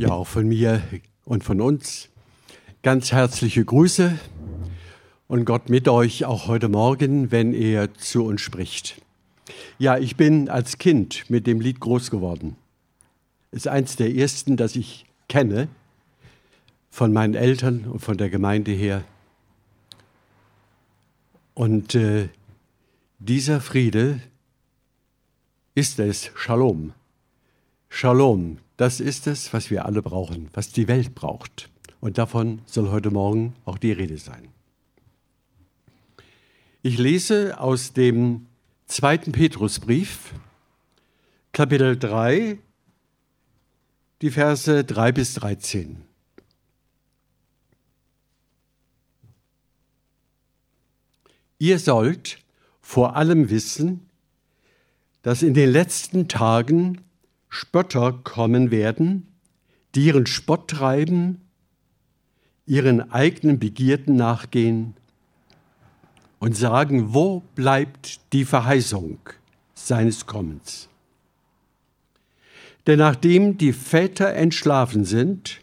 Ja, auch von mir und von uns ganz herzliche Grüße und Gott mit euch auch heute Morgen, wenn er zu uns spricht. Ja, ich bin als Kind mit dem Lied groß geworden. Ist eins der ersten, das ich kenne von meinen Eltern und von der Gemeinde her. Und äh, dieser Friede ist es, Shalom. Shalom, das ist es, was wir alle brauchen, was die Welt braucht. Und davon soll heute Morgen auch die Rede sein. Ich lese aus dem zweiten Petrusbrief, Kapitel 3, die Verse 3 bis 13. Ihr sollt vor allem wissen, dass in den letzten Tagen Spötter kommen werden, die ihren Spott treiben, ihren eigenen Begierden nachgehen und sagen, wo bleibt die Verheißung seines Kommens? Denn nachdem die Väter entschlafen sind,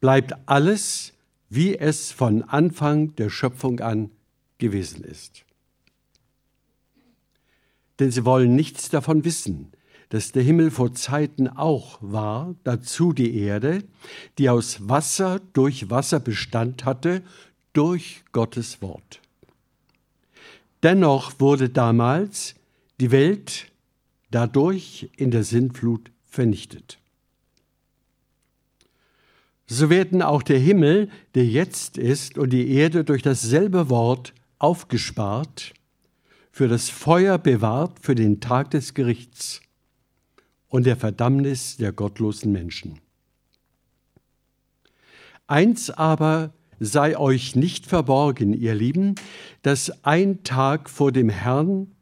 bleibt alles, wie es von Anfang der Schöpfung an gewesen ist. Denn sie wollen nichts davon wissen, dass der Himmel vor Zeiten auch war, dazu die Erde, die aus Wasser durch Wasser Bestand hatte, durch Gottes Wort. Dennoch wurde damals die Welt dadurch in der Sintflut vernichtet. So werden auch der Himmel, der jetzt ist, und die Erde durch dasselbe Wort aufgespart, für das Feuer bewahrt für den Tag des Gerichts, und der Verdammnis der gottlosen Menschen. Eins aber sei euch nicht verborgen, ihr Lieben, dass ein Tag vor dem Herrn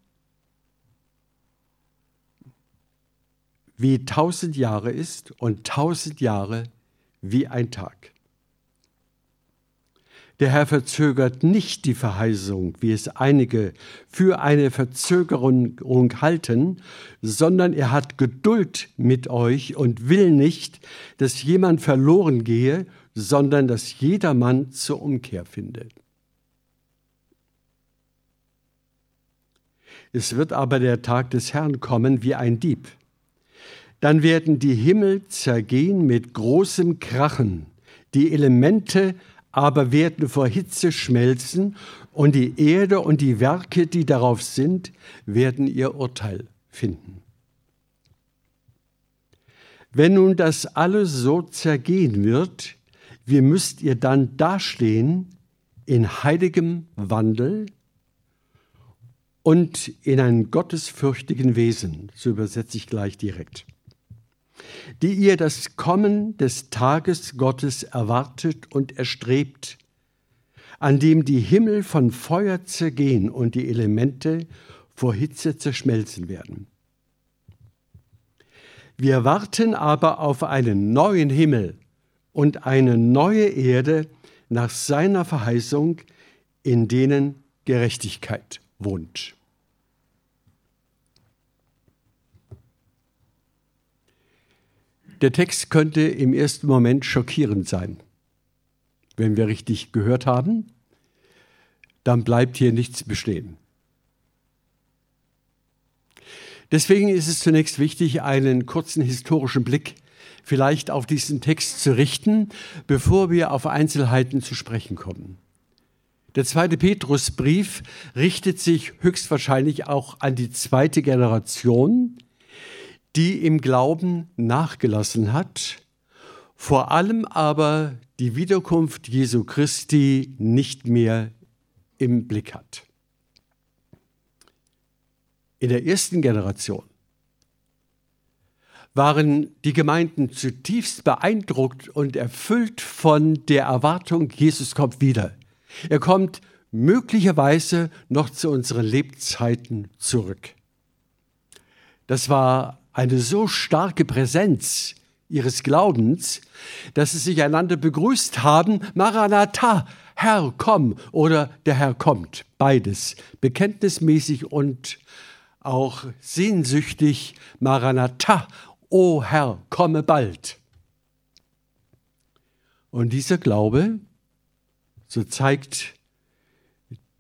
wie tausend Jahre ist und tausend Jahre wie ein Tag. Der Herr verzögert nicht die Verheißung, wie es einige für eine Verzögerung halten, sondern er hat Geduld mit euch und will nicht, dass jemand verloren gehe, sondern dass jedermann zur Umkehr finde. Es wird aber der Tag des Herrn kommen wie ein Dieb. Dann werden die Himmel zergehen mit großem Krachen, die Elemente aber werden vor Hitze schmelzen und die Erde und die Werke, die darauf sind, werden ihr Urteil finden. Wenn nun das alles so zergehen wird, wie müsst ihr dann dastehen in heiligem Wandel und in einem gottesfürchtigen Wesen, so übersetze ich gleich direkt die ihr das Kommen des Tages Gottes erwartet und erstrebt, an dem die Himmel von Feuer zergehen und die Elemente vor Hitze zerschmelzen werden. Wir warten aber auf einen neuen Himmel und eine neue Erde nach seiner Verheißung, in denen Gerechtigkeit wohnt. Der Text könnte im ersten Moment schockierend sein. Wenn wir richtig gehört haben, dann bleibt hier nichts bestehen. Deswegen ist es zunächst wichtig, einen kurzen historischen Blick vielleicht auf diesen Text zu richten, bevor wir auf Einzelheiten zu sprechen kommen. Der zweite Petrusbrief richtet sich höchstwahrscheinlich auch an die zweite Generation, die im Glauben nachgelassen hat, vor allem aber die Wiederkunft Jesu Christi nicht mehr im Blick hat. In der ersten Generation waren die Gemeinden zutiefst beeindruckt und erfüllt von der Erwartung, Jesus kommt wieder. Er kommt möglicherweise noch zu unseren Lebzeiten zurück. Das war eine so starke Präsenz ihres Glaubens, dass sie sich einander begrüßt haben, Maranatha, Herr, komm oder der Herr kommt, beides, bekenntnismäßig und auch sehnsüchtig, Maranatha, o Herr, komme bald. Und dieser Glaube, so zeigt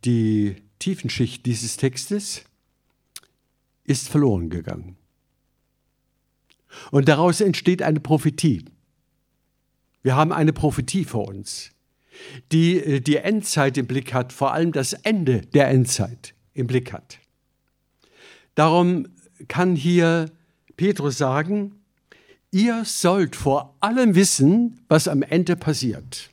die Tiefenschicht dieses Textes, ist verloren gegangen. Und daraus entsteht eine Prophetie. Wir haben eine Prophetie vor uns, die äh, die Endzeit im Blick hat, vor allem das Ende der Endzeit im Blick hat. Darum kann hier Petrus sagen, ihr sollt vor allem wissen, was am Ende passiert.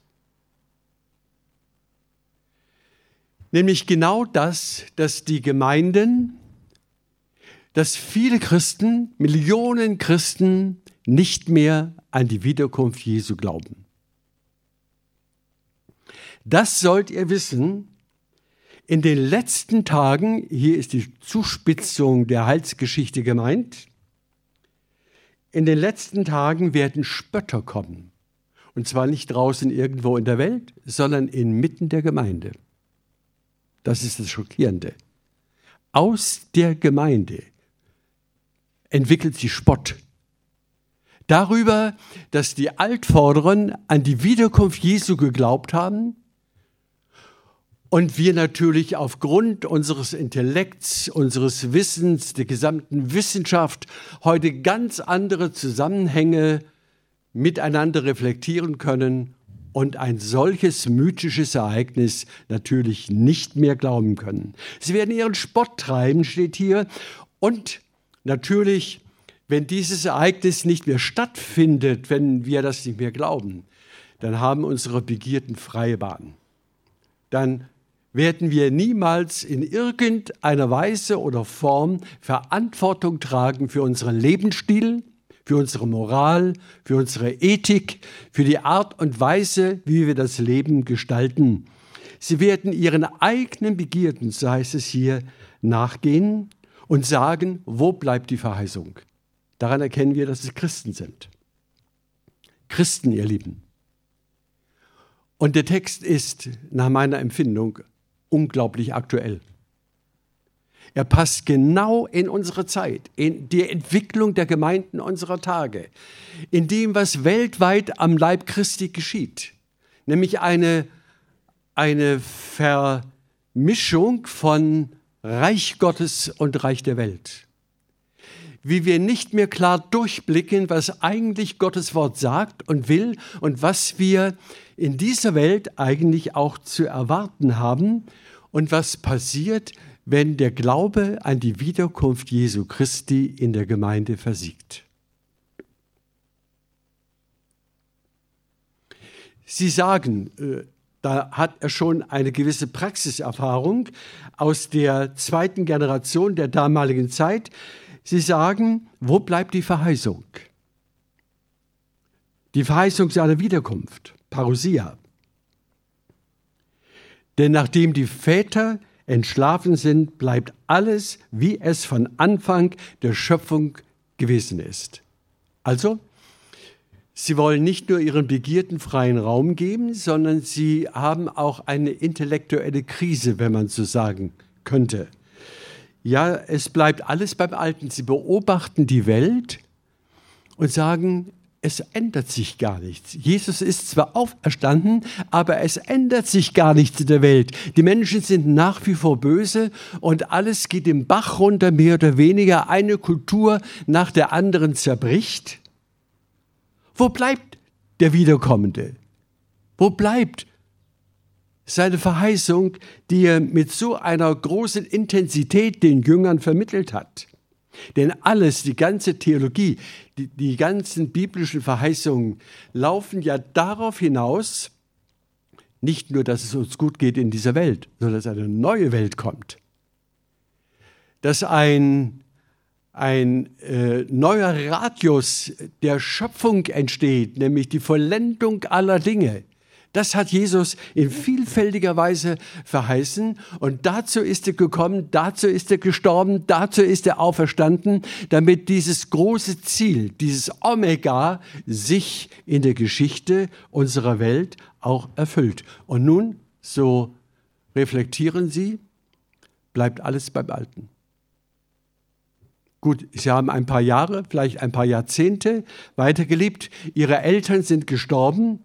Nämlich genau das, dass die Gemeinden, dass viele Christen, Millionen Christen nicht mehr an die Wiederkunft Jesu glauben. Das sollt ihr wissen, in den letzten Tagen, hier ist die Zuspitzung der Heilsgeschichte gemeint, in den letzten Tagen werden Spötter kommen. Und zwar nicht draußen irgendwo in der Welt, sondern inmitten der Gemeinde. Das ist das Schockierende. Aus der Gemeinde entwickelt sich Spott. Darüber, dass die Altvorderen an die Wiederkunft Jesu geglaubt haben und wir natürlich aufgrund unseres Intellekts, unseres Wissens, der gesamten Wissenschaft heute ganz andere Zusammenhänge miteinander reflektieren können und ein solches mythisches Ereignis natürlich nicht mehr glauben können. Sie werden ihren Spott treiben, steht hier. Und natürlich, wenn dieses Ereignis nicht mehr stattfindet, wenn wir das nicht mehr glauben, dann haben unsere Begierden freie Bahn. Dann werden wir niemals in irgendeiner Weise oder Form Verantwortung tragen für unseren Lebensstil, für unsere Moral, für unsere Ethik, für die Art und Weise, wie wir das Leben gestalten. Sie werden ihren eigenen Begierden, so heißt es hier, nachgehen und sagen, wo bleibt die Verheißung? Daran erkennen wir, dass es Christen sind. Christen, ihr Lieben. Und der Text ist nach meiner Empfindung unglaublich aktuell. Er passt genau in unsere Zeit, in die Entwicklung der Gemeinden unserer Tage, in dem, was weltweit am Leib Christi geschieht, nämlich eine, eine Vermischung von Reich Gottes und Reich der Welt. Wie wir nicht mehr klar durchblicken, was eigentlich Gottes Wort sagt und will und was wir in dieser Welt eigentlich auch zu erwarten haben und was passiert, wenn der Glaube an die Wiederkunft Jesu Christi in der Gemeinde versiegt. Sie sagen, äh, da hat er schon eine gewisse Praxiserfahrung aus der zweiten Generation der damaligen Zeit. Sie sagen, wo bleibt die Verheißung? Die Verheißung seiner Wiederkunft, Parousia. Denn nachdem die Väter entschlafen sind, bleibt alles, wie es von Anfang der Schöpfung gewesen ist. Also, sie wollen nicht nur ihren Begierden freien Raum geben, sondern sie haben auch eine intellektuelle Krise, wenn man so sagen könnte. Ja, es bleibt alles beim Alten. Sie beobachten die Welt und sagen, es ändert sich gar nichts. Jesus ist zwar auferstanden, aber es ändert sich gar nichts in der Welt. Die Menschen sind nach wie vor böse und alles geht im Bach runter, mehr oder weniger. Eine Kultur nach der anderen zerbricht. Wo bleibt der Wiederkommende? Wo bleibt seine Verheißung, die er mit so einer großen Intensität den Jüngern vermittelt hat? Denn alles, die ganze Theologie, die, die ganzen biblischen Verheißungen laufen ja darauf hinaus, nicht nur, dass es uns gut geht in dieser Welt, sondern dass eine neue Welt kommt. Dass ein, ein äh, neuer Radius der Schöpfung entsteht, nämlich die Vollendung aller Dinge. Das hat Jesus in vielfältiger Weise verheißen und dazu ist er gekommen, dazu ist er gestorben, dazu ist er auferstanden, damit dieses große Ziel, dieses Omega sich in der Geschichte unserer Welt auch erfüllt. Und nun, so reflektieren Sie, bleibt alles beim Alten. Gut, Sie haben ein paar Jahre, vielleicht ein paar Jahrzehnte weitergelebt. Ihre Eltern sind gestorben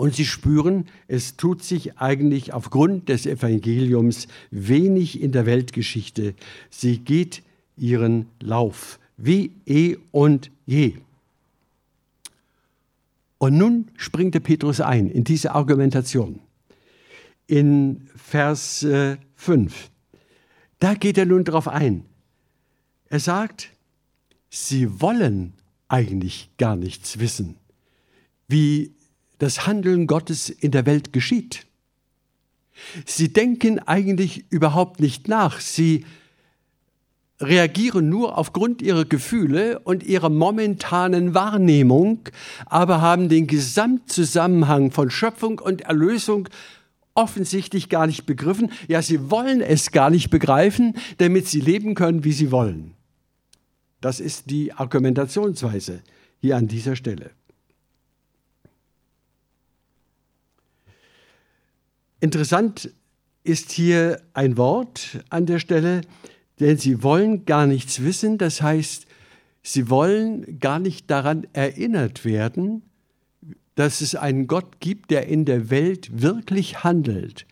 Und sie spüren, es tut sich eigentlich aufgrund des Evangeliums wenig in der Weltgeschichte. Sie geht ihren Lauf, wie eh und je. Und nun springt der Petrus ein in diese Argumentation. In Vers 5, äh, da geht er nun darauf ein. Er sagt, sie wollen eigentlich gar nichts wissen, wie das Handeln Gottes in der Welt geschieht. Sie denken eigentlich überhaupt nicht nach. Sie reagieren nur aufgrund ihrer Gefühle und ihrer momentanen Wahrnehmung, aber haben den Gesamtzusammenhang von Schöpfung und Erlösung offensichtlich gar nicht begriffen. Ja, sie wollen es gar nicht begreifen, damit sie leben können, wie sie wollen. Das ist die Argumentationsweise hier an dieser Stelle. Interessant ist hier ein Wort an der Stelle, denn sie wollen gar nichts wissen, das heißt, sie wollen gar nicht daran erinnert werden, dass es einen Gott gibt, der in der Welt wirklich handelt.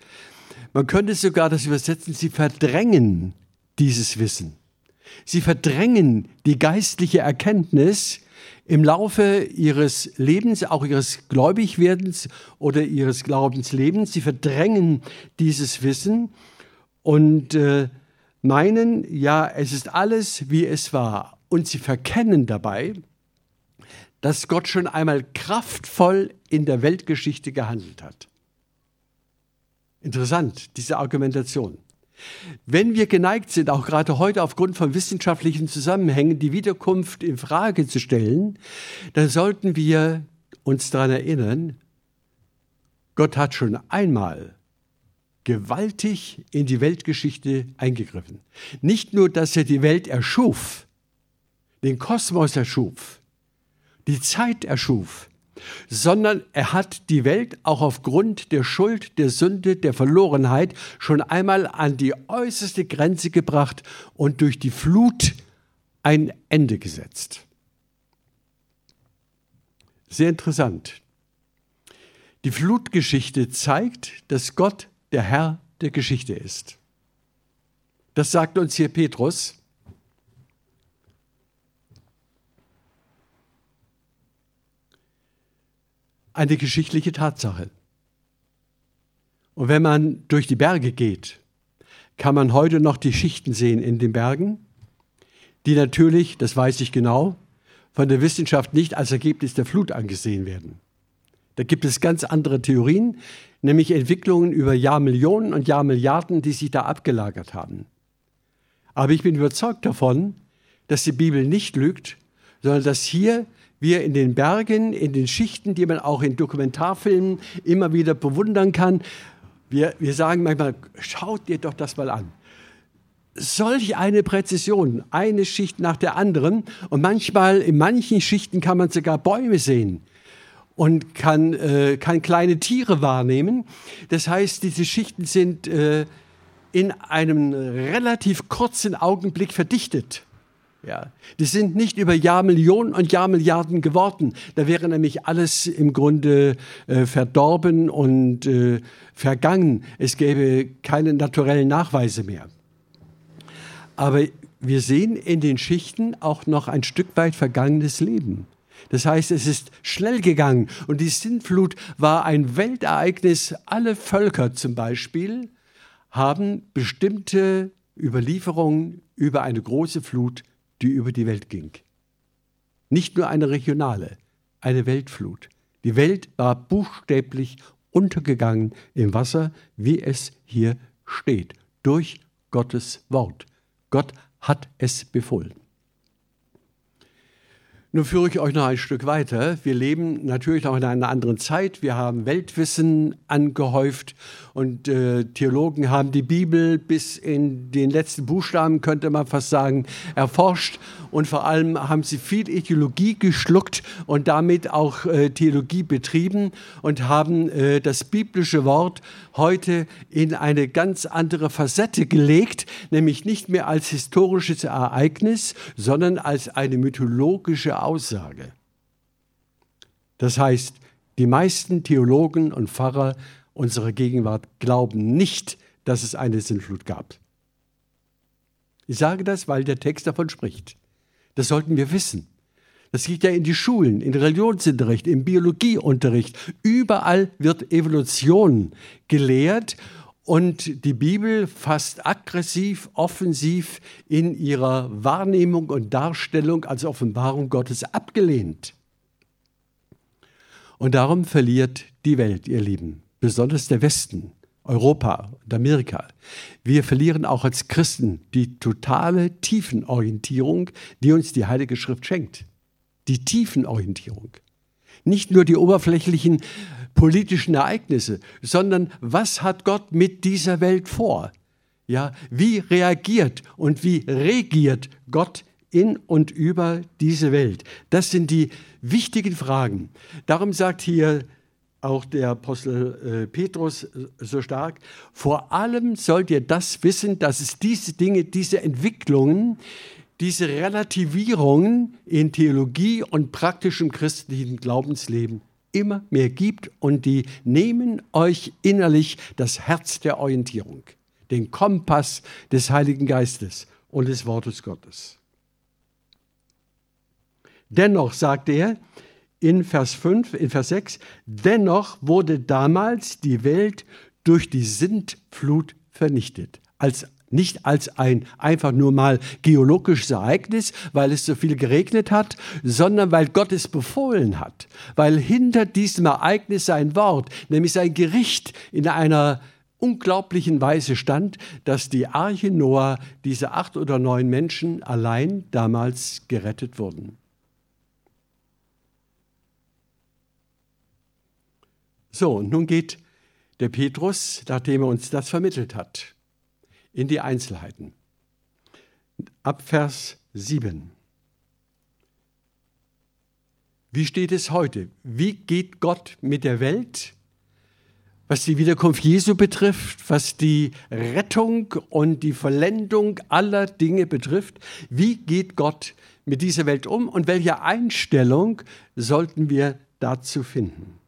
Man könnte sogar das übersetzen, sie verdrängen dieses Wissen. Sie verdrängen die geistliche Erkenntnis im Laufe ihres Lebens, auch ihres Gläubigwerdens oder ihres Glaubenslebens. Sie verdrängen dieses Wissen und äh, meinen, ja, es ist alles, wie es war. Und sie verkennen dabei, dass Gott schon einmal kraftvoll in der Weltgeschichte gehandelt hat. Interessant, diese Argumentation. Wenn wir geneigt sind, auch gerade heute aufgrund von wissenschaftlichen Zusammenhängen, die Wiederkunft in Frage zu stellen, dann sollten wir uns daran erinnern, Gott hat schon einmal gewaltig in die Weltgeschichte eingegriffen. Nicht nur, dass er die Welt erschuf, den Kosmos erschuf, die Zeit erschuf, sondern er hat die Welt auch aufgrund der Schuld, der Sünde, der Verlorenheit schon einmal an die äußerste Grenze gebracht und durch die Flut ein Ende gesetzt. Sehr interessant. Die Flutgeschichte zeigt, dass Gott der Herr der Geschichte ist. Das sagt uns hier Petrus. Eine geschichtliche Tatsache. Und wenn man durch die Berge geht, kann man heute noch die Schichten sehen in den Bergen, die natürlich, das weiß ich genau, von der Wissenschaft nicht als Ergebnis der Flut angesehen werden. Da gibt es ganz andere Theorien, nämlich Entwicklungen über Jahrmillionen und Jahrmilliarden, die sich da abgelagert haben. Aber ich bin überzeugt davon, dass die Bibel nicht lügt, sondern dass hier wir in den Bergen, in den Schichten, die man auch in Dokumentarfilmen immer wieder bewundern kann. Wir, wir sagen manchmal, schaut dir doch das mal an. Solch eine Präzision, eine Schicht nach der anderen. Und manchmal, in manchen Schichten kann man sogar Bäume sehen und kann, äh, kann kleine Tiere wahrnehmen. Das heißt, diese Schichten sind äh, in einem relativ kurzen Augenblick verdichtet. Ja, die sind nicht über Jahrmillionen und Jahrmilliarden geworden. Da wäre nämlich alles im Grunde äh, verdorben und äh, vergangen. Es gäbe keine naturellen Nachweise mehr. Aber wir sehen in den Schichten auch noch ein Stück weit vergangenes Leben. Das heißt, es ist schnell gegangen und die Sintflut war ein Weltereignis. Alle Völker zum Beispiel haben bestimmte Überlieferungen über eine große Flut die über die Welt ging. Nicht nur eine regionale, eine Weltflut. Die Welt war buchstäblich untergegangen im Wasser, wie es hier steht, durch Gottes Wort. Gott hat es befohlen. Nun führe ich euch noch ein Stück weiter. Wir leben natürlich noch in einer anderen Zeit. Wir haben Weltwissen angehäuft und äh, Theologen haben die Bibel bis in den letzten Buchstaben, könnte man fast sagen, erforscht. Und vor allem haben sie viel Ideologie geschluckt und damit auch äh, Theologie betrieben und haben äh, das biblische Wort heute in eine ganz andere Facette gelegt, nämlich nicht mehr als historisches Ereignis, sondern als eine mythologische Aussage. Das heißt, Die meisten Theologen und Pfarrer unserer Gegenwart glauben nicht, dass es eine Sintflut gab. Ich sage das, weil der Text davon spricht. Das sollten wir wissen. Das geht ja in die Schulen, in Religionsunterricht, im Biologieunterricht. Überall wird Evolution gelehrt und die Bibel fast aggressiv, offensiv in ihrer Wahrnehmung und Darstellung als Offenbarung Gottes abgelehnt. Und darum verliert die Welt, ihr Lieben, besonders der Westen, Europa und Amerika. Wir verlieren auch als Christen die totale Tiefenorientierung, die uns die Heilige Schrift schenkt. Die Tiefenorientierung. Nicht nur die oberflächlichen politischen Ereignisse, sondern was hat Gott mit dieser Welt vor? Ja, wie reagiert und wie regiert Gott in und über diese Welt? Das sind die wichtigen Fragen. Darum sagt hier auch der Apostel äh, Petrus äh, so stark, vor allem sollt ihr das wissen, dass es diese Dinge, diese Entwicklungen, diese Relativierungen in Theologie und praktischem christlichen Glaubensleben immer mehr gibt und die nehmen euch innerlich das Herz der Orientierung, den Kompass des Heiligen Geistes und des Wortes Gottes. Dennoch sagt er, in Vers 5, in Vers 6, dennoch wurde damals die Welt durch die Sintflut vernichtet. Als, nicht als ein einfach nur mal geologisches Ereignis, weil es so viel geregnet hat, sondern weil Gott es befohlen hat. Weil hinter diesem Ereignis sein Wort, nämlich sein Gericht in einer unglaublichen Weise stand, dass die Arche Noah, diese acht oder neun Menschen allein damals gerettet wurden. So, und nun geht der Petrus, nachdem er uns das vermittelt hat, in die Einzelheiten. Ab Vers 7. Wie steht es heute? Wie geht Gott mit der Welt? Was die Wiederkunft Jesu betrifft, was die Rettung und die Vollendung aller Dinge betrifft, wie geht Gott mit dieser Welt um und welche Einstellung sollten wir dazu finden?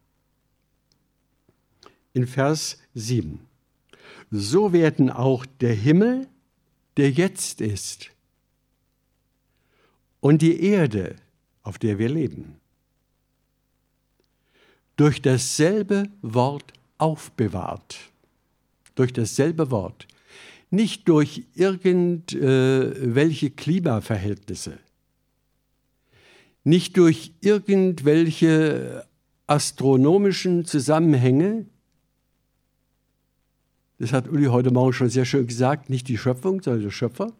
in Vers 7. So werden auch der Himmel, der jetzt ist, und die Erde, auf der wir leben, durch dasselbe Wort aufbewahrt. Durch dasselbe Wort. Nicht durch irgendwelche äh, Klimaverhältnisse. Nicht durch irgendwelche astronomischen Zusammenhänge, das hat Uli heute Morgen schon sehr schön gesagt, nicht die Schöpfung, sondern der Schöpfer,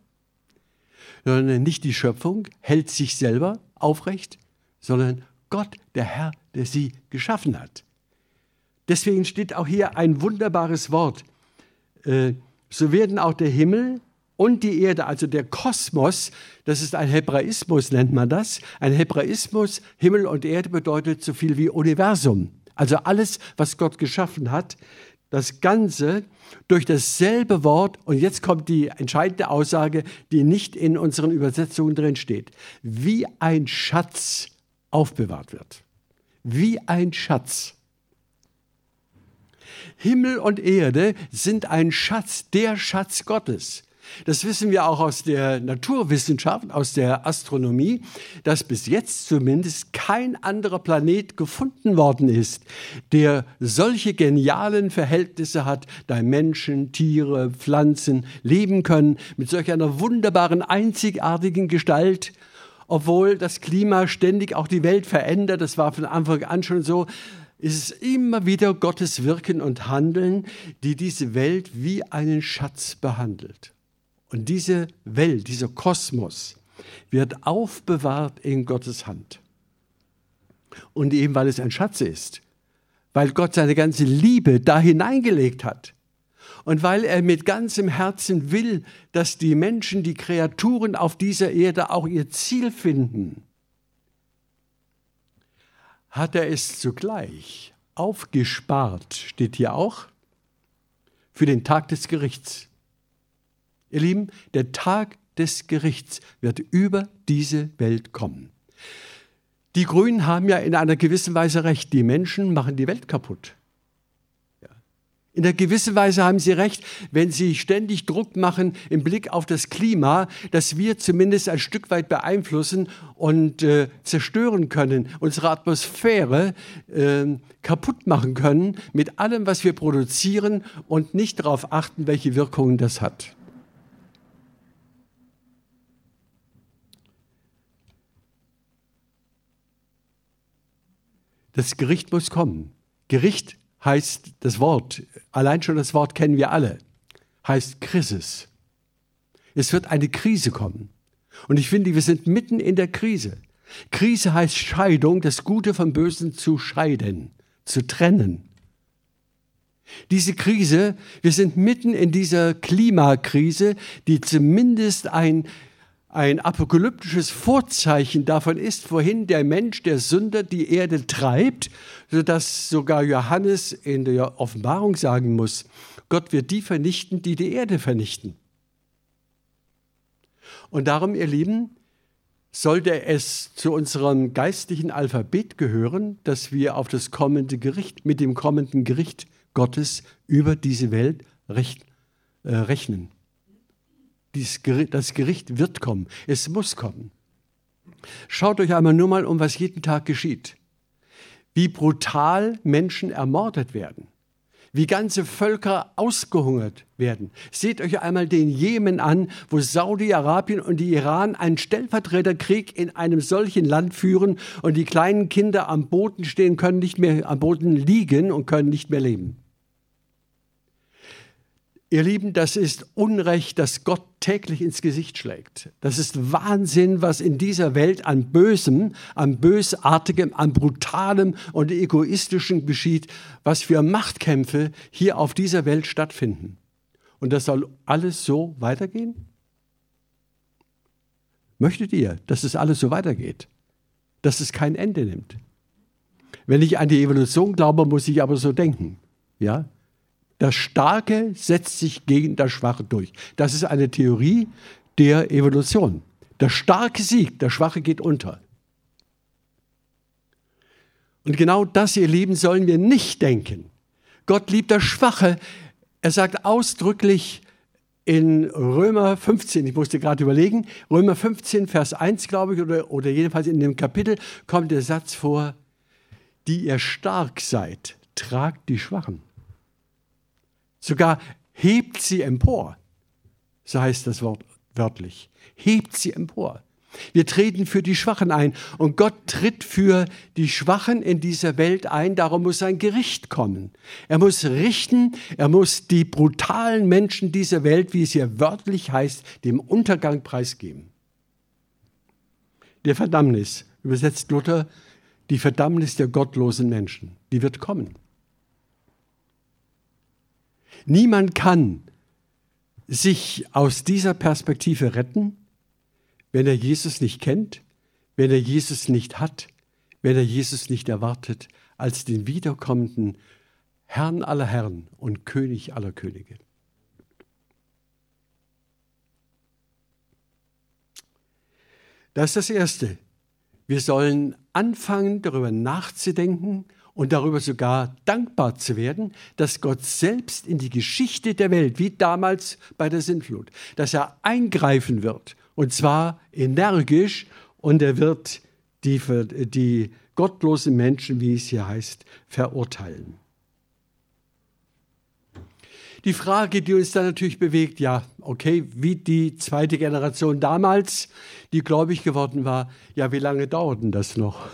sondern nicht die Schöpfung hält sich selber aufrecht, sondern Gott, der Herr, der sie geschaffen hat. Deswegen steht auch hier ein wunderbares Wort. Äh, so werden auch der Himmel und die Erde, also der Kosmos, das ist ein Hebraismus, nennt man das. Ein Hebraismus, Himmel und Erde bedeutet so viel wie Universum. Also alles, was Gott geschaffen hat, das Ganze durch dasselbe Wort, und jetzt kommt die entscheidende Aussage, die nicht in unseren Übersetzungen drin steht, wie ein Schatz aufbewahrt wird. Wie ein Schatz. Himmel und Erde sind ein Schatz, der Schatz Gottes. Das wissen wir auch aus der Naturwissenschaft, aus der Astronomie, dass bis jetzt zumindest kein anderer Planet gefunden worden ist, der solche genialen Verhältnisse hat, da Menschen, Tiere, Pflanzen leben können, mit solch einer wunderbaren, einzigartigen Gestalt, obwohl das Klima ständig auch die Welt verändert, das war von Anfang an schon so, ist es immer wieder Gottes Wirken und Handeln, die diese Welt wie einen Schatz behandelt. Und diese Welt, dieser Kosmos wird aufbewahrt in Gottes Hand. Und eben weil es ein Schatz ist, weil Gott seine ganze Liebe da hineingelegt hat und weil er mit ganzem Herzen will, dass die Menschen, die Kreaturen auf dieser Erde auch ihr Ziel finden, hat er es zugleich aufgespart, steht hier auch, für den Tag des Gerichts. Ihr Lieben, der Tag des Gerichts wird über diese Welt kommen. Die Grünen haben ja in einer gewissen Weise recht. Die Menschen machen die Welt kaputt. In einer gewissen Weise haben Sie recht, wenn Sie ständig Druck machen im Blick auf das Klima, dass wir zumindest ein Stück weit beeinflussen und äh, zerstören können, unsere Atmosphäre äh, kaputt machen können mit allem, was wir produzieren und nicht darauf achten, welche Wirkungen das hat. Das Gericht muss kommen. Gericht heißt das Wort, allein schon das Wort kennen wir alle, heißt Krisis. Es wird eine Krise kommen. Und ich finde, wir sind mitten in der Krise. Krise heißt Scheidung, das Gute vom Bösen zu scheiden, zu trennen. Diese Krise, wir sind mitten in dieser Klimakrise, die zumindest ein ein apokalyptisches Vorzeichen davon ist, wohin der Mensch, der Sünder, die Erde treibt, sodass sogar Johannes in der Offenbarung sagen muss, Gott wird die vernichten, die die Erde vernichten. Und darum, ihr Lieben, sollte es zu unserem geistlichen Alphabet gehören, dass wir auf das kommende Gericht, mit dem kommenden Gericht Gottes über diese Welt äh, rechnen das Gericht wird kommen. Es muss kommen. Schaut euch einmal nur mal um, was jeden Tag geschieht. Wie brutal Menschen ermordet werden. Wie ganze Völker ausgehungert werden. Seht euch einmal den Jemen an, wo Saudi-Arabien und die Iran einen Stellvertreterkrieg in einem solchen Land führen und die kleinen Kinder am Boden stehen, können nicht mehr am Boden liegen und können nicht mehr leben. Ihr Lieben, das ist Unrecht, das Gott täglich ins Gesicht schlägt. Das ist Wahnsinn, was in dieser Welt an Bösem, an Bösartigem, an Brutalem und Egoistischem geschieht, was für Machtkämpfe hier auf dieser Welt stattfinden. Und das soll alles so weitergehen? Möchtet ihr, dass es alles so weitergeht? Dass es kein Ende nimmt? Wenn ich an die Evolution glaube, muss ich aber so denken. Ja? Das Starke setzt sich gegen das Schwache durch. Das ist eine Theorie der Evolution. Der Starke siegt, der Schwache geht unter. Und genau das, ihr Lieben, sollen wir nicht denken. Gott liebt das Schwache. Er sagt ausdrücklich in Römer 15, ich musste gerade überlegen, Römer 15, Vers 1, glaube ich, oder, oder jedenfalls in dem Kapitel kommt der Satz vor, die ihr stark seid, tragt die Schwachen. Sogar hebt sie empor. So heißt das Wort wörtlich. Hebt sie empor. Wir treten für die Schwachen ein und Gott tritt für die Schwachen in dieser Welt ein. Darum muss ein Gericht kommen. Er muss richten, er muss die brutalen Menschen dieser Welt, wie es hier wörtlich heißt, dem Untergang preisgeben. Der Verdammnis, übersetzt Luther, die Verdammnis der gottlosen Menschen, die wird kommen. Niemand kann sich aus dieser Perspektive retten, wenn er Jesus nicht kennt, wenn er Jesus nicht hat, wenn er Jesus nicht erwartet als den wiederkommenden Herrn aller Herren und König aller Könige. Das ist das Erste. Wir sollen anfangen, darüber nachzudenken und darüber sogar dankbar zu werden, dass Gott selbst in die Geschichte der Welt, wie damals bei der Sintflut, dass er eingreifen wird und zwar energisch und er wird die, die gottlosen Menschen, wie es hier heißt, verurteilen. Die Frage, die uns dann natürlich bewegt, ja, okay, wie die zweite Generation damals, die gläubig geworden war, ja, wie lange dauert denn das noch?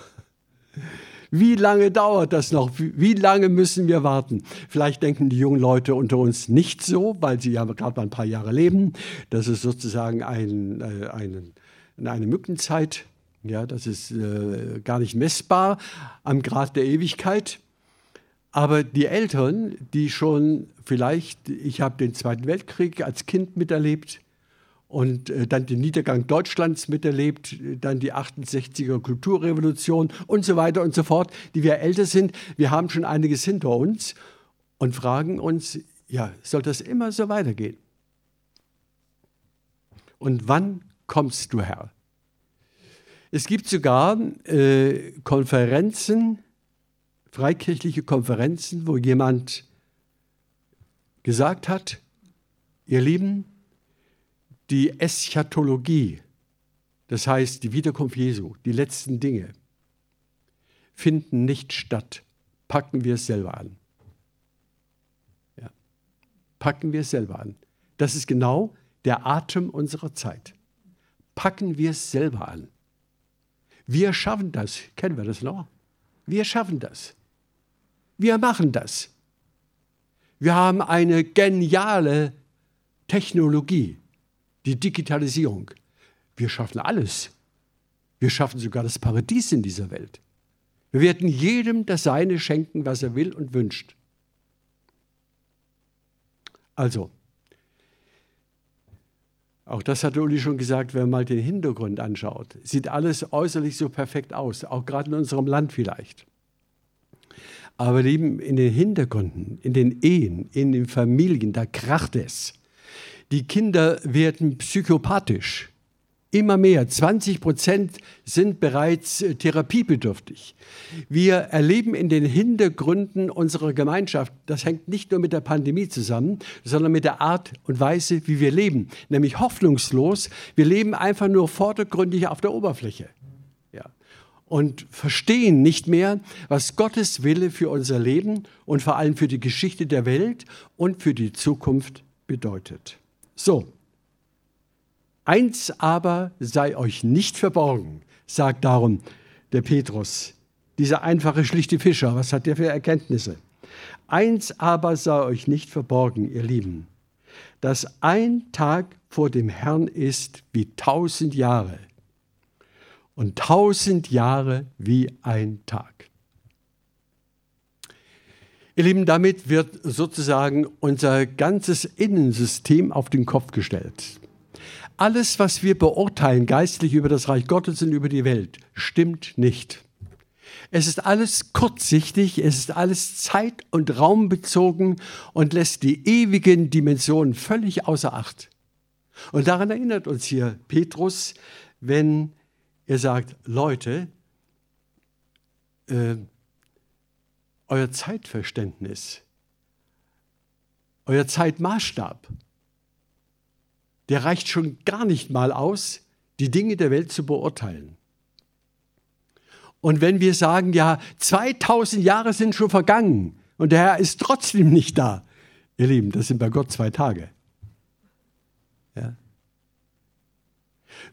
Wie lange dauert das noch? Wie lange müssen wir warten? Vielleicht denken die jungen Leute unter uns nicht so, weil sie ja gerade mal ein paar Jahre leben. Das ist sozusagen ein, äh, ein, eine Mückenzeit. Ja, das ist äh, gar nicht messbar am Grad der Ewigkeit. Aber die Eltern, die schon vielleicht, ich habe den Zweiten Weltkrieg als Kind miterlebt, und äh, dann den Niedergang Deutschlands miterlebt, dann die 68er Kulturrevolution und so weiter und so fort, die wir älter sind. Wir haben schon einiges hinter uns und fragen uns, ja, soll das immer so weitergehen? Und wann kommst du, Herr? Es gibt sogar äh, Konferenzen, freikirchliche Konferenzen, wo jemand gesagt hat, ihr Lieben, die Eschatologie, das heißt die Wiederkunft Jesu, die letzten Dinge, finden nicht statt. Packen wir es selber an. Ja. Packen wir es selber an. Das ist genau der Atem unserer Zeit. Packen wir es selber an. Wir schaffen das. Kennen wir das noch? Wir schaffen das. Wir machen das. Wir haben eine geniale Technologie, die Digitalisierung. Wir schaffen alles. Wir schaffen sogar das Paradies in dieser Welt. Wir werden jedem das Seine schenken, was er will und wünscht. Also, auch das hat Uli schon gesagt, wenn man mal den Hintergrund anschaut, sieht alles äußerlich so perfekt aus, auch gerade in unserem Land vielleicht. Aber lieben, in den Hintergründen, in den Ehen, in den Familien, da kracht es. Die Kinder werden psychopathisch. Immer mehr. 20 Prozent sind bereits äh, therapiebedürftig. Wir erleben in den Hintergründen unserer Gemeinschaft, das hängt nicht nur mit der Pandemie zusammen, sondern mit der Art und Weise, wie wir leben, nämlich hoffnungslos. Wir leben einfach nur vordergründig auf der Oberfläche ja. und verstehen nicht mehr, was Gottes Wille für unser Leben und vor allem für die Geschichte der Welt und für die Zukunft bedeutet. So, Eins aber sei euch nicht verborgen, sagt darum der Petrus, dieser einfache, schlichte Fischer. Was hat der für Erkenntnisse? Eins aber sei euch nicht verborgen, ihr Lieben, dass ein Tag vor dem Herrn ist wie tausend Jahre und tausend Jahre wie ein Tag. Ihr Lieben, damit wird sozusagen unser ganzes Innensystem auf den Kopf gestellt. Alles, was wir beurteilen geistlich über das Reich Gottes und über die Welt, stimmt nicht. Es ist alles kurzsichtig, es ist alles zeit- und raumbezogen und lässt die ewigen Dimensionen völlig außer Acht. Und daran erinnert uns hier Petrus, wenn er sagt, Leute, äh, euer Zeitverständnis, euer Zeitmaßstab, der reicht schon gar nicht mal aus, die Dinge der Welt zu beurteilen. Und wenn wir sagen, ja, 2000 Jahre sind schon vergangen und der Herr ist trotzdem nicht da, ihr Lieben, das sind bei Gott zwei Tage. Ja.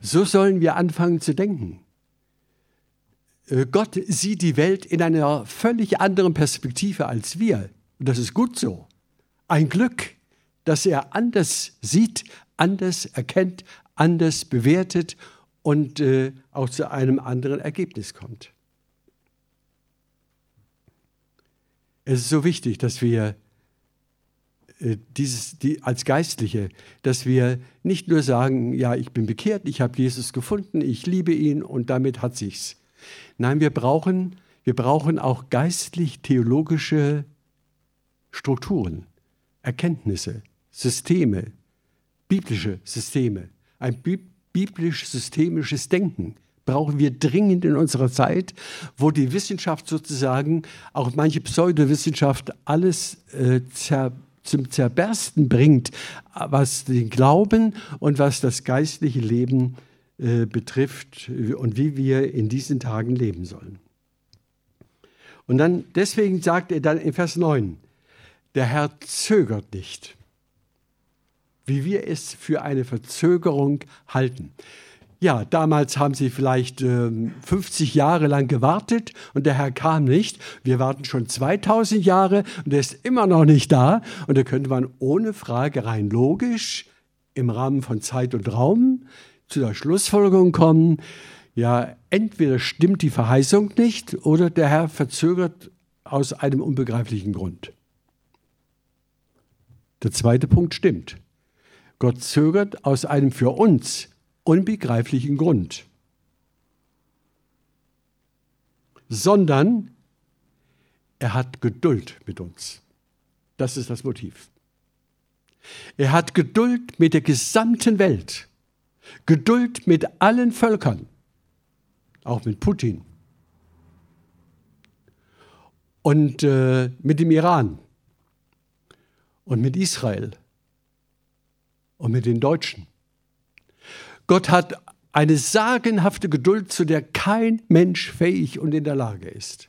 So sollen wir anfangen zu denken. Äh, Gott sieht die Welt in einer völlig anderen Perspektive als wir. Und das ist gut so. Ein Glück, dass er anders sieht anders erkennt, anders bewertet und äh, auch zu einem anderen Ergebnis kommt. Es ist so wichtig, dass wir äh, dieses, die, als Geistliche, dass wir nicht nur sagen, ja, ich bin bekehrt, ich habe Jesus gefunden, ich liebe ihn und damit hat sich's. Nein, wir brauchen, wir brauchen auch geistlich-theologische Strukturen, Erkenntnisse, Systeme, biblische Systeme, ein biblisch-systemisches Denken brauchen wir dringend in unserer Zeit, wo die Wissenschaft sozusagen, auch manche Pseudowissenschaft, alles äh, zer, zum Zerbersten bringt, was den Glauben und was das geistliche Leben äh, betrifft und wie wir in diesen Tagen leben sollen. Und dann, deswegen sagt er dann in Vers 9, der Herr zögert nicht wie wir es für eine Verzögerung halten. Ja, damals haben sie vielleicht äh, 50 Jahre lang gewartet und der Herr kam nicht. Wir warten schon 2000 Jahre und er ist immer noch nicht da. Und da könnte man ohne Frage rein logisch im Rahmen von Zeit und Raum zu der Schlussfolgerung kommen, ja, entweder stimmt die Verheißung nicht oder der Herr verzögert aus einem unbegreiflichen Grund. Der zweite Punkt stimmt. Gott zögert aus einem für uns unbegreiflichen Grund, sondern er hat Geduld mit uns. Das ist das Motiv. Er hat Geduld mit der gesamten Welt, Geduld mit allen Völkern. auch mit Putin und äh, mit dem Iran und mit Israel und mit den Deutschen. Gott hat eine sagenhafte Geduld, zu der kein Mensch fähig und in der Lage ist.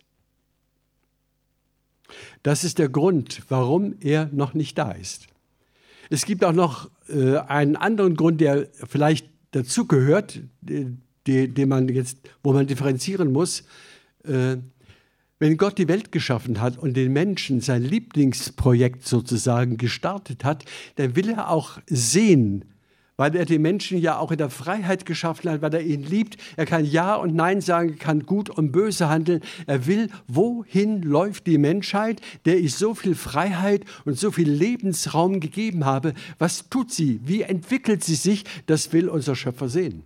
Das ist der Grund, warum er noch nicht da ist. Es gibt auch noch äh, einen anderen Grund, der vielleicht dazugehört, den man jetzt, wo man differenzieren muss. Äh, wenn Gott die Welt geschaffen hat und den Menschen sein Lieblingsprojekt sozusagen gestartet hat, dann will er auch sehen, weil er den Menschen ja auch in der Freiheit geschaffen hat, weil er ihn liebt. Er kann Ja und Nein sagen, kann gut und böse handeln. Er will, wohin läuft die Menschheit, der ich so viel Freiheit und so viel Lebensraum gegeben habe. Was tut sie? Wie entwickelt sie sich? Das will unser Schöpfer sehen.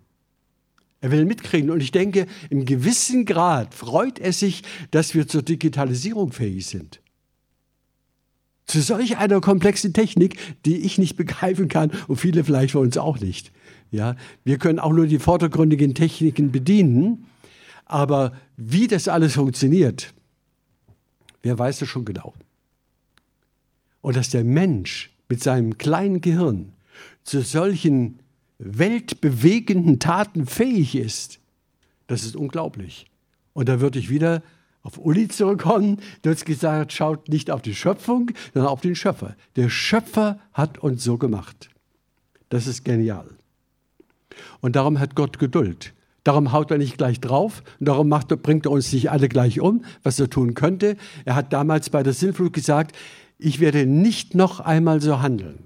Er will mitkriegen. Und ich denke, im gewissen Grad freut er sich, dass wir zur Digitalisierung fähig sind. Zu solch einer komplexen Technik, die ich nicht begreifen kann und viele vielleicht von uns auch nicht. Ja, wir können auch nur die vordergründigen Techniken bedienen, aber wie das alles funktioniert, wer weiß das schon genau. Und dass der Mensch mit seinem kleinen Gehirn zu solchen weltbewegenden Taten fähig ist, das ist unglaublich. Und da würde ich wieder auf Uli zurückkommen, der uns gesagt schaut nicht auf die Schöpfung, sondern auf den Schöpfer. Der Schöpfer hat uns so gemacht. Das ist genial. Und darum hat Gott Geduld. Darum haut er nicht gleich drauf und darum macht, bringt er uns nicht alle gleich um, was er tun könnte. Er hat damals bei der Sinnflut gesagt, ich werde nicht noch einmal so handeln.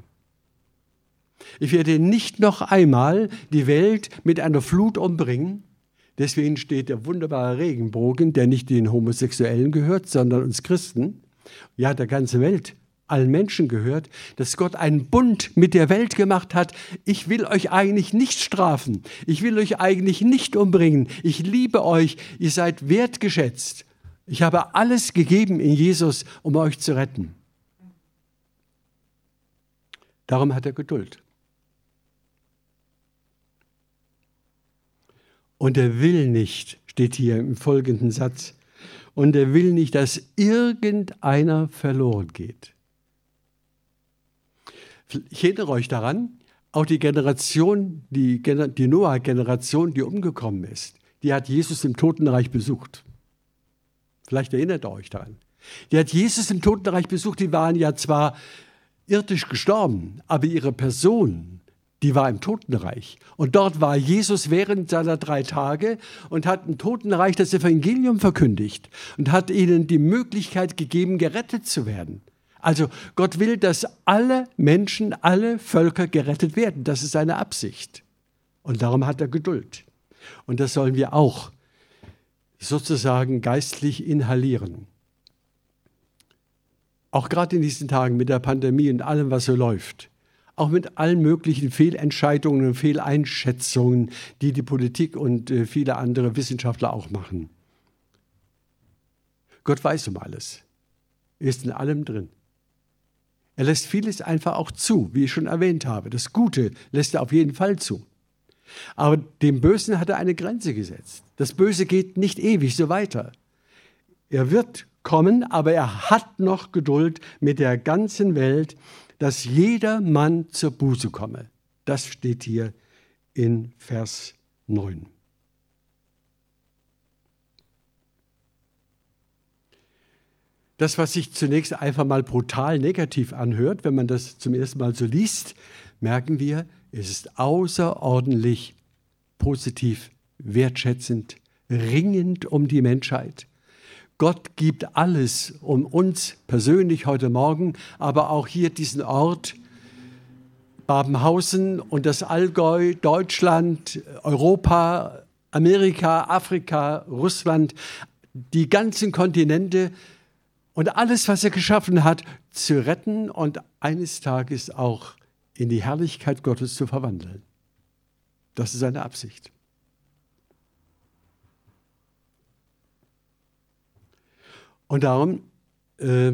Ich werde nicht noch einmal die Welt mit einer Flut umbringen. Deswegen steht der wunderbare Regenbogen, der nicht den Homosexuellen gehört, sondern uns Christen, ja der ganze Welt, allen Menschen gehört, dass Gott einen Bund mit der Welt gemacht hat. Ich will euch eigentlich nicht strafen. Ich will euch eigentlich nicht umbringen. Ich liebe euch. Ihr seid wertgeschätzt. Ich habe alles gegeben in Jesus, um euch zu retten. Darum hat er Geduld. Und er will nicht, steht hier im folgenden Satz, und er will nicht, dass irgendeiner verloren geht. Ich erinnere euch daran, auch die Generation, die, die Noah-Generation, die umgekommen ist, die hat Jesus im Totenreich besucht. Vielleicht erinnert ihr euch daran. Die hat Jesus im Totenreich besucht, die waren ja zwar irdisch gestorben, aber ihre Person die war im Totenreich. Und dort war Jesus während seiner drei Tage und hat im Totenreich das Evangelium verkündigt und hat ihnen die Möglichkeit gegeben, gerettet zu werden. Also Gott will, dass alle Menschen, alle Völker gerettet werden. Das ist seine Absicht. Und darum hat er Geduld. Und das sollen wir auch sozusagen geistlich inhalieren. Auch gerade in diesen Tagen mit der Pandemie und allem, was so läuft auch mit allen möglichen Fehlentscheidungen und Fehleinschätzungen, die die Politik und äh, viele andere Wissenschaftler auch machen. Gott weiß um alles. Er ist in allem drin. Er lässt vieles einfach auch zu, wie ich schon erwähnt habe. Das Gute lässt er auf jeden Fall zu. Aber dem Bösen hat er eine Grenze gesetzt. Das Böse geht nicht ewig so weiter. Er wird kommen, aber er hat noch Geduld mit der ganzen Welt, dass jeder Mann zur Buße komme. Das steht hier in Vers 9. Das, was sich zunächst einfach mal brutal negativ anhört, wenn man das zum ersten Mal so liest, merken wir, es ist außerordentlich positiv, wertschätzend, ringend um die Menschheit. Gott gibt alles um uns persönlich heute Morgen, aber auch hier diesen Ort, Babenhausen und das Allgäu, Deutschland, Europa, Amerika, Afrika, Russland, die ganzen Kontinente und alles, was er geschaffen hat, zu retten und eines Tages auch in die Herrlichkeit Gottes zu verwandeln. Das ist seine Absicht. Und darum äh,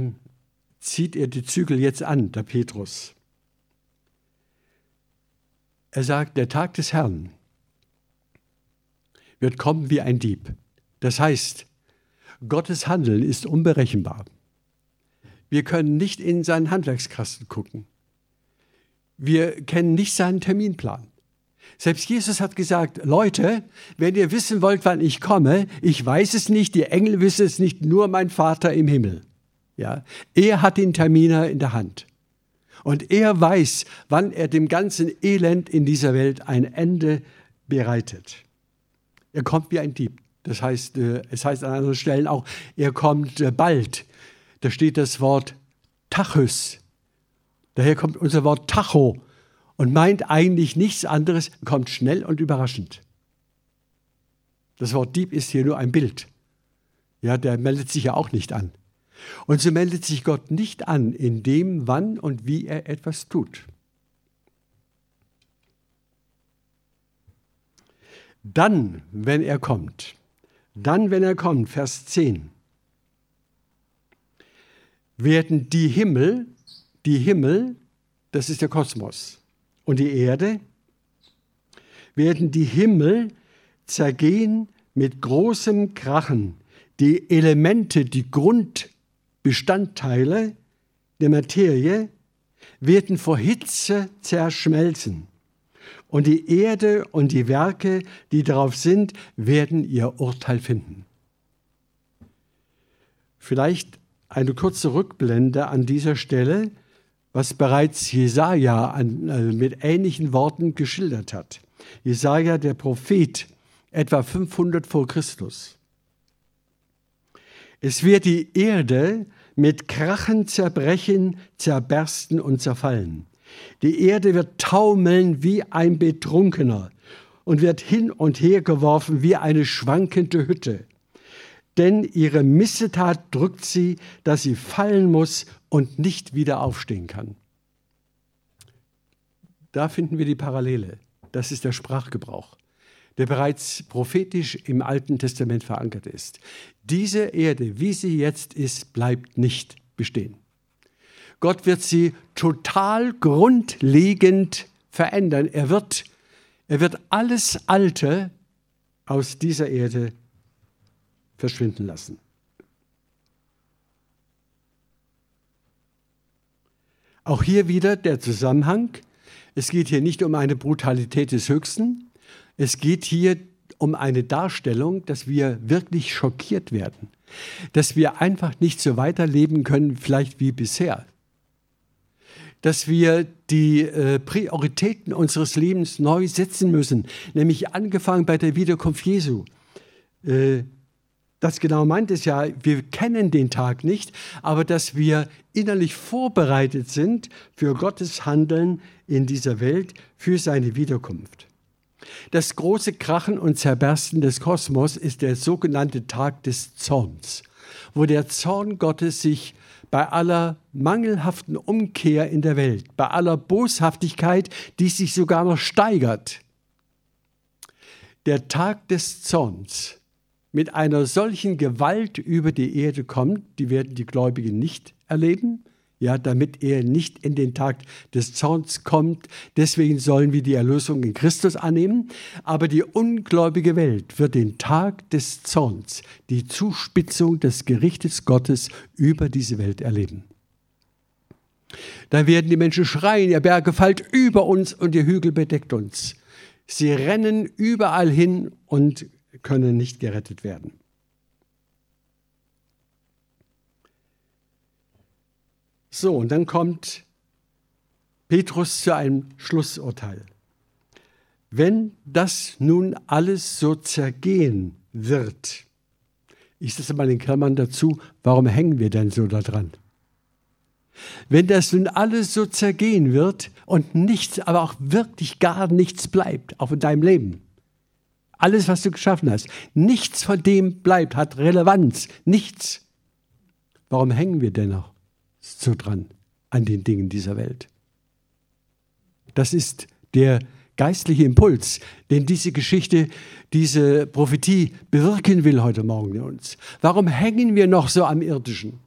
zieht er die Zügel jetzt an, der Petrus. Er sagt, der Tag des Herrn wird kommen wie ein Dieb. Das heißt, Gottes Handeln ist unberechenbar. Wir können nicht in seinen Handwerkskasten gucken. Wir kennen nicht seinen Terminplan. Selbst Jesus hat gesagt, Leute, wenn ihr wissen wollt, wann ich komme, ich weiß es nicht, die Engel wissen es nicht, nur mein Vater im Himmel. Ja, er hat den Terminer in der Hand. Und er weiß, wann er dem ganzen Elend in dieser Welt ein Ende bereitet. Er kommt wie ein Dieb. Das heißt, äh, es heißt an anderen Stellen auch, er kommt äh, bald. Da steht das Wort Tachus. Daher kommt unser Wort Tacho und meint eigentlich nichts anderes, kommt schnell und überraschend. Das Wort Dieb ist hier nur ein Bild. Ja, der meldet sich ja auch nicht an. Und so meldet sich Gott nicht an in dem, wann und wie er etwas tut. Dann, wenn er kommt, dann, wenn er kommt, Vers 10, werden die Himmel, die Himmel, das ist der Kosmos, und die Erde, werden die Himmel zergehen mit großem Krachen. Die Elemente, die Grundbestandteile der Materie werden vor Hitze zerschmelzen. Und die Erde und die Werke, die darauf sind, werden ihr Urteil finden. Vielleicht eine kurze Rückblende an dieser Stelle was bereits Jesaja an, äh, mit ähnlichen Worten geschildert hat. Jesaja, der Prophet, etwa 500 vor Christus. Es wird die Erde mit Krachen zerbrechen, zerbersten und zerfallen. Die Erde wird taumeln wie ein Betrunkener und wird hin und her geworfen wie eine schwankende Hütte. Denn ihre Missetat drückt sie, dass sie fallen muss und nicht wieder aufstehen kann. Da finden wir die Parallele. Das ist der Sprachgebrauch, der bereits prophetisch im Alten Testament verankert ist. Diese Erde, wie sie jetzt ist, bleibt nicht bestehen. Gott wird sie total grundlegend verändern. Er wird, er wird alles Alte aus dieser Erde verschwinden lassen. Auch hier wieder der Zusammenhang. Es geht hier nicht um eine Brutalität des Höchsten. Es geht hier um eine Darstellung, dass wir wirklich schockiert werden. Dass wir einfach nicht so weiterleben können, vielleicht wie bisher. Dass wir die äh, Prioritäten unseres Lebens neu setzen müssen, nämlich angefangen bei der Wiederkunft Jesu. Äh, das genau meint es ja, wir kennen den Tag nicht, aber dass wir innerlich vorbereitet sind für Gottes Handeln in dieser Welt, für seine Wiederkunft. Das große Krachen und Zerbersten des Kosmos ist der sogenannte Tag des Zorns, wo der Zorn Gottes sich bei aller mangelhaften Umkehr in der Welt, bei aller Boshaftigkeit, die sich sogar noch steigert. Der Tag des Zorns mit einer solchen Gewalt über die Erde kommt, die werden die Gläubigen nicht erleben, ja, damit er nicht in den Tag des Zorns kommt. Deswegen sollen wir die Erlösung in Christus annehmen. Aber die ungläubige Welt wird den Tag des Zorns, die Zuspitzung des Gerichtes Gottes über diese Welt erleben. Dann werden die Menschen schreien, ihr Berge fallt über uns und ihr Hügel bedeckt uns. Sie rennen überall hin und können nicht gerettet werden. So, und dann kommt Petrus zu einem Schlussurteil. Wenn das nun alles so zergehen wird, ich setze mal in Klammern dazu, warum hängen wir denn so daran? Wenn das nun alles so zergehen wird und nichts, aber auch wirklich gar nichts bleibt, auch in deinem Leben, alles, was du geschaffen hast. Nichts von dem bleibt, hat Relevanz. Nichts. Warum hängen wir dennoch so dran an den Dingen dieser Welt? Das ist der geistliche Impuls, den diese Geschichte, diese Prophetie bewirken will heute Morgen in uns. Warum hängen wir noch so am Irdischen?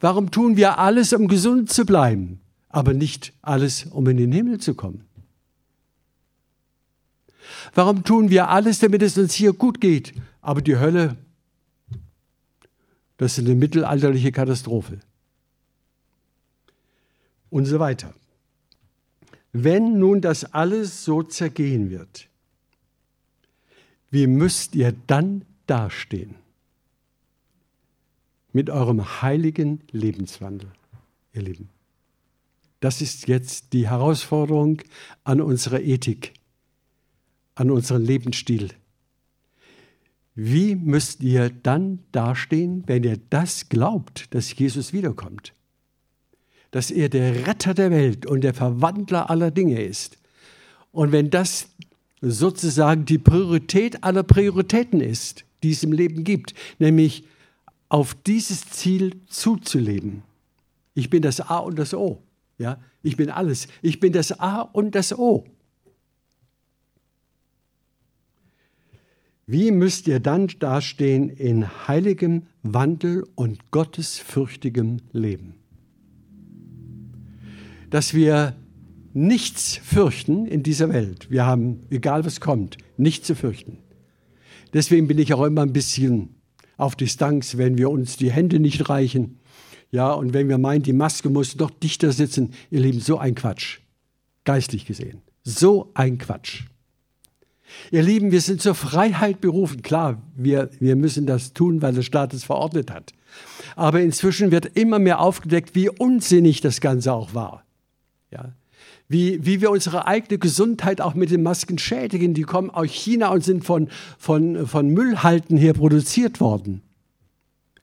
Warum tun wir alles, um gesund zu bleiben, aber nicht alles, um in den Himmel zu kommen? Warum tun wir alles, damit es uns hier gut geht? Aber die Hölle, das ist eine mittelalterliche Katastrophe. Und so weiter. Wenn nun das alles so zergehen wird, wie müsst ihr dann dastehen? Mit eurem heiligen Lebenswandel, ihr Lieben. Das ist jetzt die Herausforderung an unsere Ethik, an unseren Lebensstil. Wie müsst ihr dann dastehen, wenn ihr das glaubt, dass Jesus wiederkommt? Dass er der Retter der Welt und der Verwandler aller Dinge ist. Und wenn das sozusagen die Priorität aller Prioritäten ist, die es im Leben gibt, nämlich auf dieses Ziel zuzuleben. Ich bin das A und das O. Ja, ich bin alles. Ich bin das A und das O. Wie müsst ihr dann dastehen in heiligem Wandel und gottesfürchtigem Leben? Dass wir nichts fürchten in dieser Welt. Wir haben, egal was kommt, nichts zu fürchten. Deswegen bin ich auch immer ein bisschen auf Distanz, wenn wir uns die Hände nicht reichen. Ja, und wenn wir meinen, die Maske muss noch dichter sitzen, ihr Lieben, so ein Quatsch. Geistlich gesehen. So ein Quatsch. Ihr Lieben, wir sind zur Freiheit berufen. Klar, wir, wir müssen das tun, weil der Staat es verordnet hat. Aber inzwischen wird immer mehr aufgedeckt, wie unsinnig das Ganze auch war. Ja, wie, wie wir unsere eigene Gesundheit auch mit den Masken schädigen. Die kommen aus China und sind von, von, von Müllhalten her produziert worden.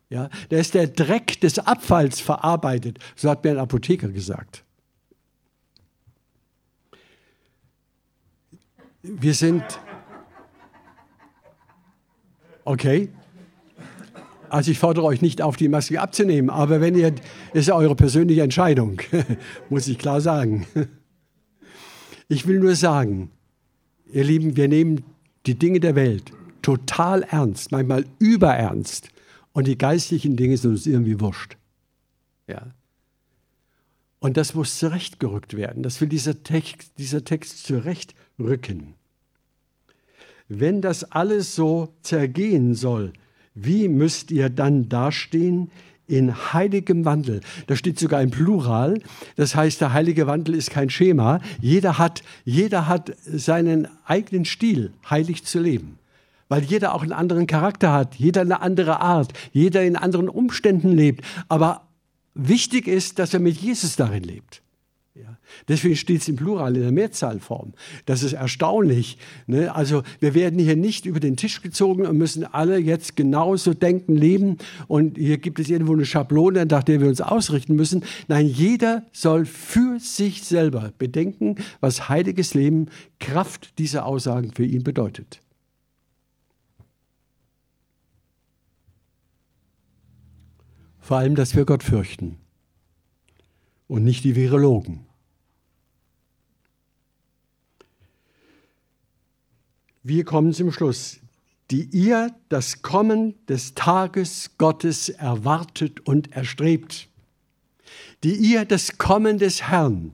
Ja, da ist der Dreck des Abfalls verarbeitet, so hat mir ein Apotheker gesagt. Wir sind. Okay. Also ich fordere euch nicht auf, die Maske abzunehmen, aber wenn ihr, ist ja eure persönliche Entscheidung, muss ich klar sagen. Ich will nur sagen, ihr Lieben, wir nehmen die Dinge der Welt total ernst, manchmal überernst. Und die geistlichen Dinge sind uns irgendwie wurscht. Ja. Und das muss zurechtgerückt werden. Das will dieser Text, dieser Text zurechtrücken. Wenn das alles so zergehen soll, wie müsst ihr dann dastehen in heiligem Wandel. Da steht sogar im Plural. Das heißt, der heilige Wandel ist kein Schema. Jeder hat, jeder hat seinen eigenen Stil, heilig zu leben. Weil jeder auch einen anderen Charakter hat, jeder eine andere Art, jeder in anderen Umständen lebt. Aber wichtig ist, dass er mit Jesus darin lebt. Ja. Deswegen steht es im Plural, in der Mehrzahlform. Das ist erstaunlich. Ne? Also wir werden hier nicht über den Tisch gezogen und müssen alle jetzt genauso denken, leben. Und hier gibt es irgendwo eine Schablone, nach der wir uns ausrichten müssen. Nein, jeder soll für sich selber bedenken, was heiliges Leben Kraft dieser Aussagen für ihn bedeutet. Vor allem, dass wir Gott fürchten und nicht die Virologen. Wir kommen zum Schluss. Die ihr das Kommen des Tages Gottes erwartet und erstrebt. Die ihr das Kommen des Herrn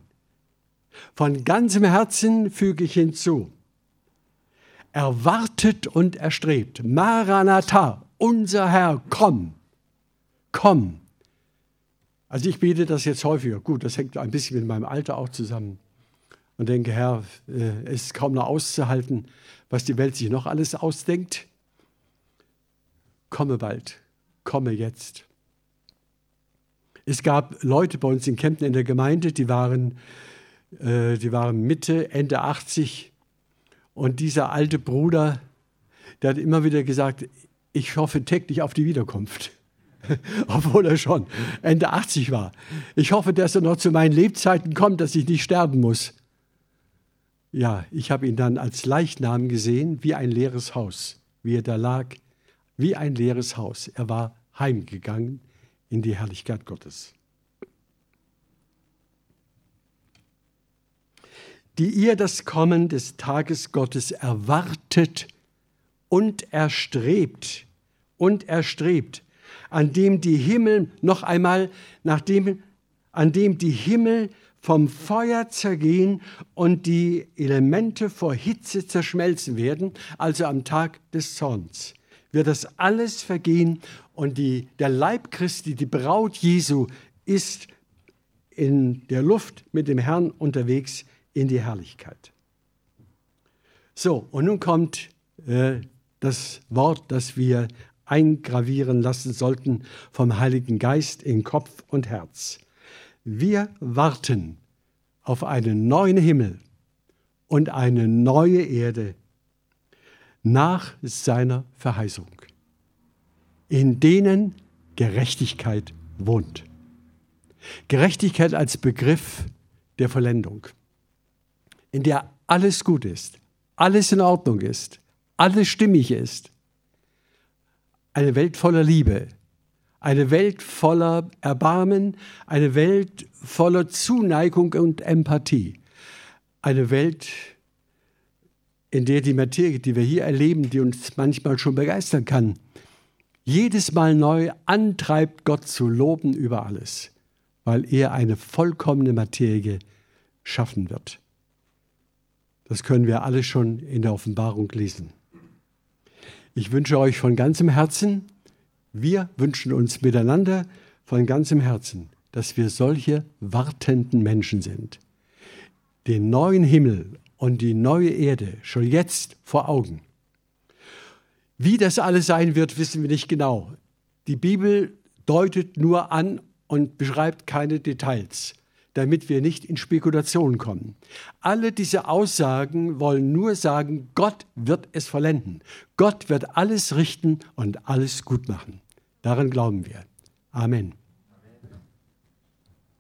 von ganzem Herzen füge ich hinzu. Erwartet und erstrebt. Maranatha, unser Herr, komm, komm. Also ich bete das jetzt häufiger. Gut, das hängt ein bisschen mit meinem Alter auch zusammen. Und denke, Herr, äh, es ist kaum noch auszuhalten, was die Welt sich noch alles ausdenkt. Komme bald, komme jetzt. Es gab Leute bei uns in Kempten in der Gemeinde, die waren, äh, die waren Mitte, Ende 80. Und dieser alte Bruder, der hat immer wieder gesagt, ich hoffe täglich auf die Wiederkunft. obwohl er schon Ende 80 war. Ich hoffe, dass er noch zu meinen Lebzeiten kommt, dass ich nicht sterben muss. Ja, ich habe ihn dann als Leichnam gesehen, wie ein leeres Haus, wie er da lag, wie ein leeres Haus. Er war heimgegangen in die Herrlichkeit Gottes. Die ihr das Kommen des Tages Gottes erwartet und erstrebt und erstrebt an dem die Himmel noch einmal, nachdem, an dem die Himmel vom Feuer zergehen und die Elemente vor Hitze zerschmelzen werden, also am Tag des Zorns, wird das alles vergehen und die, der Leib Christi, die Braut Jesu, ist in der Luft mit dem Herrn unterwegs in die Herrlichkeit. So, und nun kommt äh, das Wort, das wir eingravieren lassen sollten vom Heiligen Geist in Kopf und Herz. Wir warten auf einen neuen Himmel und eine neue Erde nach seiner Verheißung, in denen Gerechtigkeit wohnt. Gerechtigkeit als Begriff der Vollendung, in der alles gut ist, alles in Ordnung ist, alles stimmig ist. Eine Welt voller Liebe, eine Welt voller Erbarmen, eine Welt voller Zuneigung und Empathie, eine Welt, in der die Materie, die wir hier erleben, die uns manchmal schon begeistern kann, jedes Mal neu antreibt, Gott zu loben über alles, weil er eine vollkommene Materie schaffen wird. Das können wir alle schon in der Offenbarung lesen. Ich wünsche euch von ganzem Herzen, wir wünschen uns miteinander von ganzem Herzen, dass wir solche wartenden Menschen sind. Den neuen Himmel und die neue Erde schon jetzt vor Augen. Wie das alles sein wird, wissen wir nicht genau. Die Bibel deutet nur an und beschreibt keine Details damit wir nicht in Spekulationen kommen. Alle diese Aussagen wollen nur sagen, Gott wird es vollenden. Gott wird alles richten und alles gut machen. Daran glauben wir. Amen.